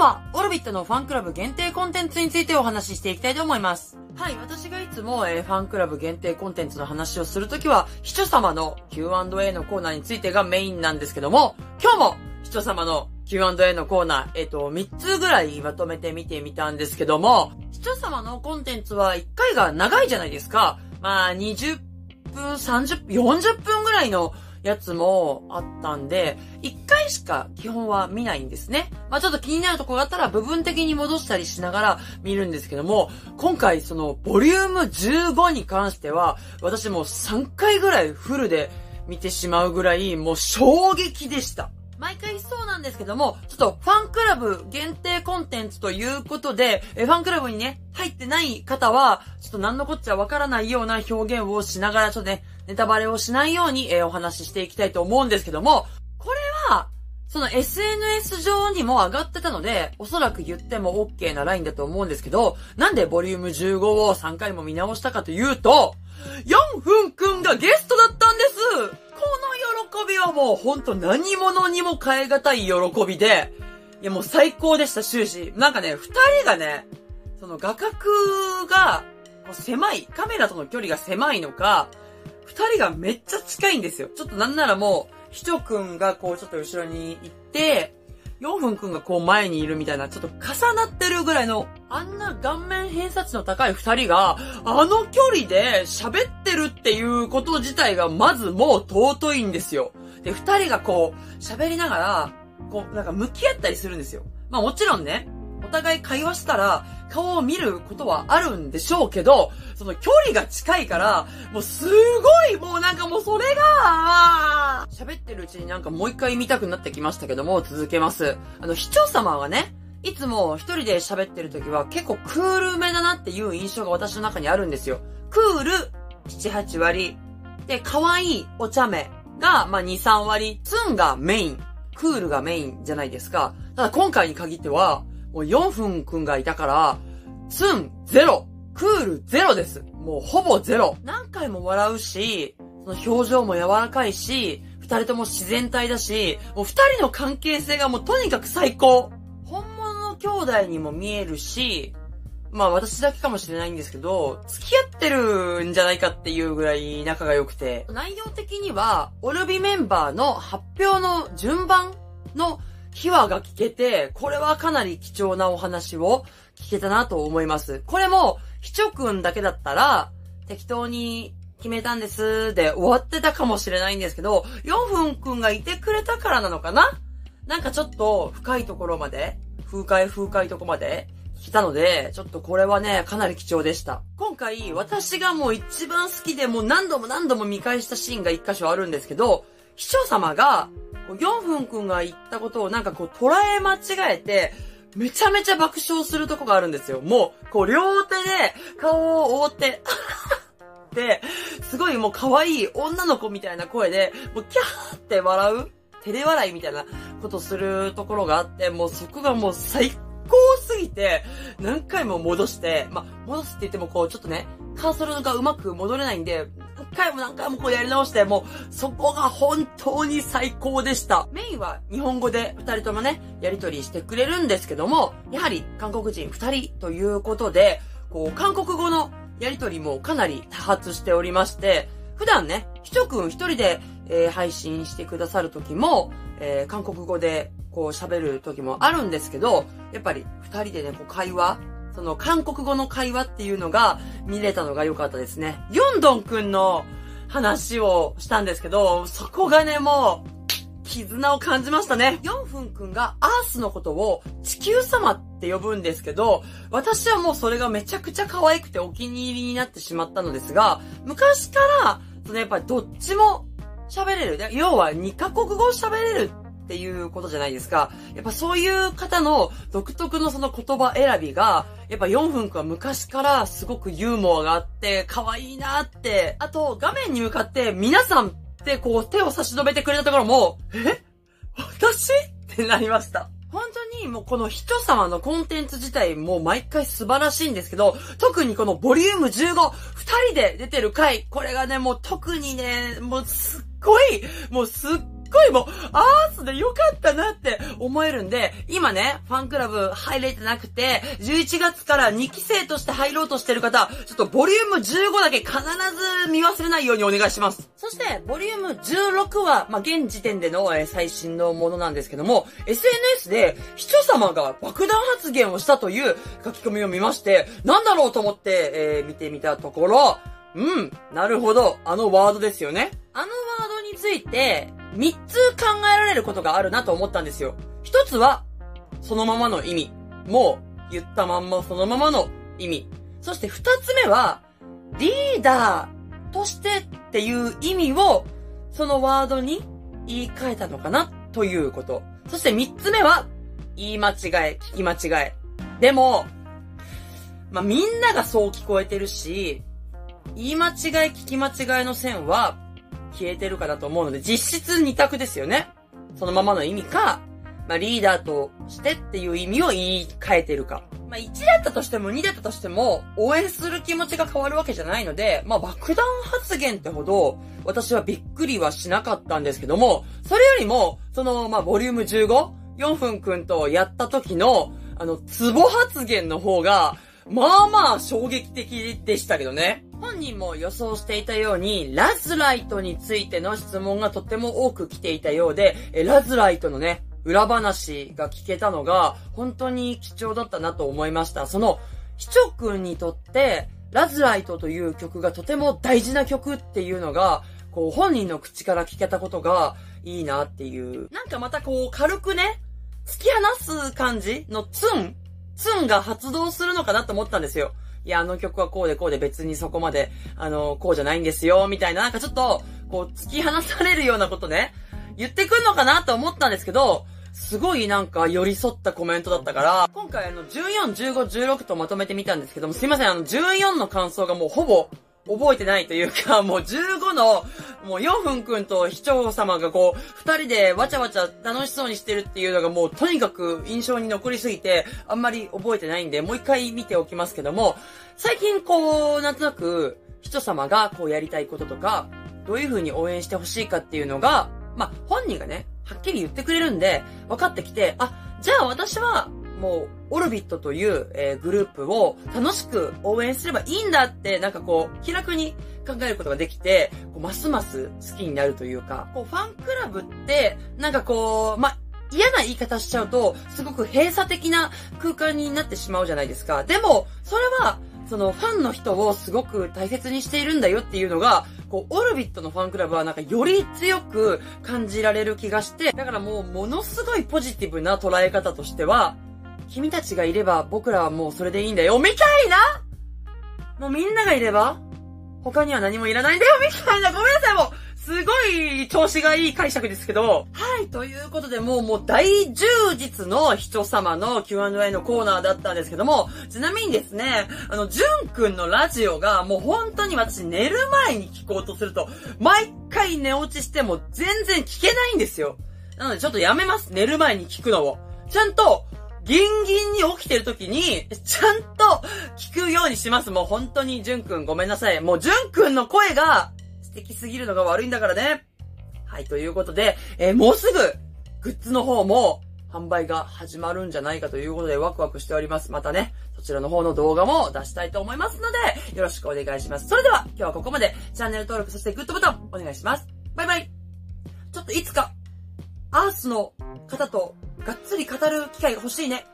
日は、オルビットのファンクラブ限定コンテンツについてお話ししていきたいと思います。はい、私がいつも、えー、ファンクラブ限定コンテンツの話をするときは、視聴様の Q&A のコーナーについてがメインなんですけども、今日も視聴様の Q&A のコーナー、えっ、ー、と、3つぐらいまとめて見てみたんですけども、視聴様のコンテンツは1回が長いじゃないですか。まあ、20分、30分、40分ぐらいのやつもあったんで、1回しか基本は見ないんですね。まあちょっと気になるとこがあったら部分的に戻したりしながら見るんですけども、今回そのボリューム15に関しては、私もう3回ぐらいフルで見てしまうぐらい、もう衝撃でした。毎回そうなんですけども、ちょっとファンクラブ限定コンテンツということで、えファンクラブにね、入ってない方は、ちょっと何のこっちゃわからないような表現をしながら、ちょっとね、ネタバレをしないように、え、お話ししていきたいと思うんですけども、これは、その SNS 上にも上がってたので、おそらく言っても OK なラインだと思うんですけど、なんでボリューム15を3回も見直したかというと、4分くんがゲストだったんです。このびはもうほんと何者にも変え難い喜びで、いやもう最高でした、終始。なんかね、二人がね、その画角が狭い、カメラとの距離が狭いのか、二人がめっちゃ近いんですよ。ちょっとなんならもう、ひとくんがこうちょっと後ろに行って、4分くんがこう前にいるみたいな、ちょっと重なってるぐらいの、あんな顔面偏差値の高い二人が、あの距離で喋ってるっていうこと自体がまずもう尊いんですよ。で、二人がこう、喋りながら、こう、なんか向き合ったりするんですよ。まあもちろんね、お互い会話したら、顔を見ることはあるんでしょうけど、その距離が近いから、もうすごい、もうなんかもうそれが、喋ってるうちになんかもう一回見たくなってきましたけども、続けます。あの、市長様がね、いつも一人で喋ってる時は結構クールめだなっていう印象が私の中にあるんですよ。クール、7、8割。で、可愛いお茶目が、まあ、2、3割。ツンがメイン。クールがメインじゃないですか。ただ今回に限っては、もう4分くんがいたから、ツンゼロ、クールゼロです。もうほぼゼロ。何回も笑うし、その表情も柔らかいし、二人とも自然体だし、もう二人の関係性がもうとにかく最高。本物の兄弟にも見えるし、まあ私だけかもしれないんですけど、付き合ってるんじゃないかっていうぐらい仲が良くて、内容的には、オルビメンバーの発表の順番の秘話が聞けて、これはかなり貴重なお話を聞けたなと思います。これも、ひちょくんだけだったら、適当に決めたんですで終わってたかもしれないんですけど、4分くんがいてくれたからなのかな？なんかちょっと深いところまで、風海風海とこまで来たので、ちょっとこれはね、かなり貴重でした。今回、私がもう一番好きでもう何度も何度も見返したシーンが一箇所あるんですけど、秘書様が、4分くんが言ったことをなんかこう捉え間違えて、めちゃめちゃ爆笑するとこがあるんですよ。もう、こう両手で顔を覆って、で、すごいもう可愛い女の子みたいな声で、もうキャーって笑う照れ笑いみたいなことするところがあって、もうそこがもう最高すぎて、何回も戻して、まあ、戻すって言ってもこう、ちょっとね、カーソルがうまく戻れないんで、何回も何回もこうやり直して、もう、そこが本当に最高でした。メインは日本語で二人ともね、やりとりしてくれるんですけども、やはり韓国人二人ということで、こう、韓国語のやりとりもかなり多発しておりまして、普段ね、ひとくん一人で、えー、配信してくださる時も、えー、韓国語でこう喋る時もあるんですけど、やっぱり二人でね、こう会話、その韓国語の会話っていうのが見れたのが良かったですね。ヨンドンくんの話をしたんですけど、そこがね、もう、絆を感じましたね。ヨンフンくんがアースのことを地球様って呼ぶんですけど、私はもうそれがめちゃくちゃ可愛くてお気に入りになってしまったのですが、昔から、そのやっぱりどっちも喋れる。要は2カ国語喋れるっていうことじゃないですか。やっぱそういう方の独特のその言葉選びが、やっぱ4分くは昔からすごくユーモアがあって、可愛いなって。あと、画面に向かって皆さんこう手を差し伸べてくれたところも、え？私？ってなりました。本当にもうこの人様のコンテンツ自体も毎回素晴らしいんですけど、特にこのボリューム15、二人で出てる回、これがね、もう特にね、もうすっごい、もうすっごいもう、アースでよかったなって思えるんで、今ね、ファンクラブ入れてなくて、11月から2期生として入ろうとしてる方、ちょっとボリューム15だけ必ず見忘れないようにお願いします。そして、ボリューム16は、まあ、現時点での、えー、最新のものなんですけども、SNS で、視聴様が爆弾発言をしたという書き込みを見まして、なんだろうと思って、えー、見てみたところ、うん、なるほど、あのワードですよね。あのワードについて、3つ考えられることがあるなと思ったんですよ。1つは、そのままの意味。もう、言ったまんまそのままの意味。そして2つ目は、リーダーとしてっていう意味を、そのワードに言い換えたのかなということ。そして3つ目は、言い間違え、聞き間違え。でも、まあ、みんながそう聞こえてるし、言い間違い、聞き間違いの線は消えてるかだと思うので、実質二択ですよね。そのままの意味か、まあ、リーダーとしてっていう意味を言い換えてるか。まあ、1だったとしても2だったとしても、応援する気持ちが変わるわけじゃないので、まあ、爆弾発言ってほど、私はびっくりはしなかったんですけども、それよりも、その、まあ、ボリューム 15?4 分くんとやった時の、あの、ツボ発言の方が、まあまあ衝撃的でしたけどね。本人も予想していたように、ラズライトについての質問がとても多く来ていたようで、ラズライトのね、裏話が聞けたのが、本当に貴重だったなと思いました。その、ひちょくんにとって、ラズライトという曲がとても大事な曲っていうのが、こう、本人の口から聞けたことがいいなっていう。なんかまたこう、軽くね、突き放す感じのツンツンが発動するのかなと思ったんですよ。いや、あの曲はこうでこうで別にそこまで、あの、こうじゃないんですよ、みたいな、なんかちょっと、こう、突き放されるようなことね、言ってくんのかなと思ったんですけど、すごいなんか寄り添ったコメントだったから、今回あの14、15、16とまとめてみたんですけども、すいません、あの14の感想がもうほぼ覚えてないというか、もう15の、もう4分くんと市長様がこう、二人でわちゃわちゃ楽しそうにしてるっていうのがもうとにかく印象に残りすぎて、あんまり覚えてないんで、もう一回見ておきますけども、最近こう、なんとなく、市長様がこうやりたいこととか、どういう風に応援してほしいかっていうのが、まあ、本人がね、はっきり言ってくれるんで、分かってきて、あ、じゃあ私は、もう、オルビットという、えー、グループを楽しく応援すればいいんだって、なんかこう、気楽に考えることができて、こうますます好きになるというか、こう、ファンクラブって、なんかこう、ま、嫌な言い方しちゃうと、すごく閉鎖的な空間になってしまうじゃないですか。でも、それは、そのファンの人をすごく大切にしているんだよっていうのが、こう、オルビットのファンクラブはなんかより強く感じられる気がして、だからもうものすごいポジティブな捉え方としては、君たちがいれば僕らはもうそれでいいんだよ、みたいなもうみんながいれば他には何もいらないんだよ、みたいな。ごめんなさい、もう。すごい調子がいい解釈ですけど。はい、ということでもうもう大充実の人様の Q&A のコーナーだったんですけども、ちなみにですね、あの、じゅんくんのラジオがもう本当に私寝る前に聞こうとすると、毎回寝落ちしても全然聞けないんですよ。なのでちょっとやめます。寝る前に聞くのを。ちゃんと、ギンギンに起きてる時に、ちゃんと聞くようにします。もう本当に、じゅんくんごめんなさい。もうじゅんくんの声が素敵すぎるのが悪いんだからね。はい、ということで、えー、もうすぐ、グッズの方も、販売が始まるんじゃないかということでワクワクしております。またね、そちらの方の動画も出したいと思いますので、よろしくお願いします。それでは、今日はここまでチャンネル登録、そしてグッドボタンお願いします。バイバイちょっといつか、アースの方とがっつり語る機会が欲しいね。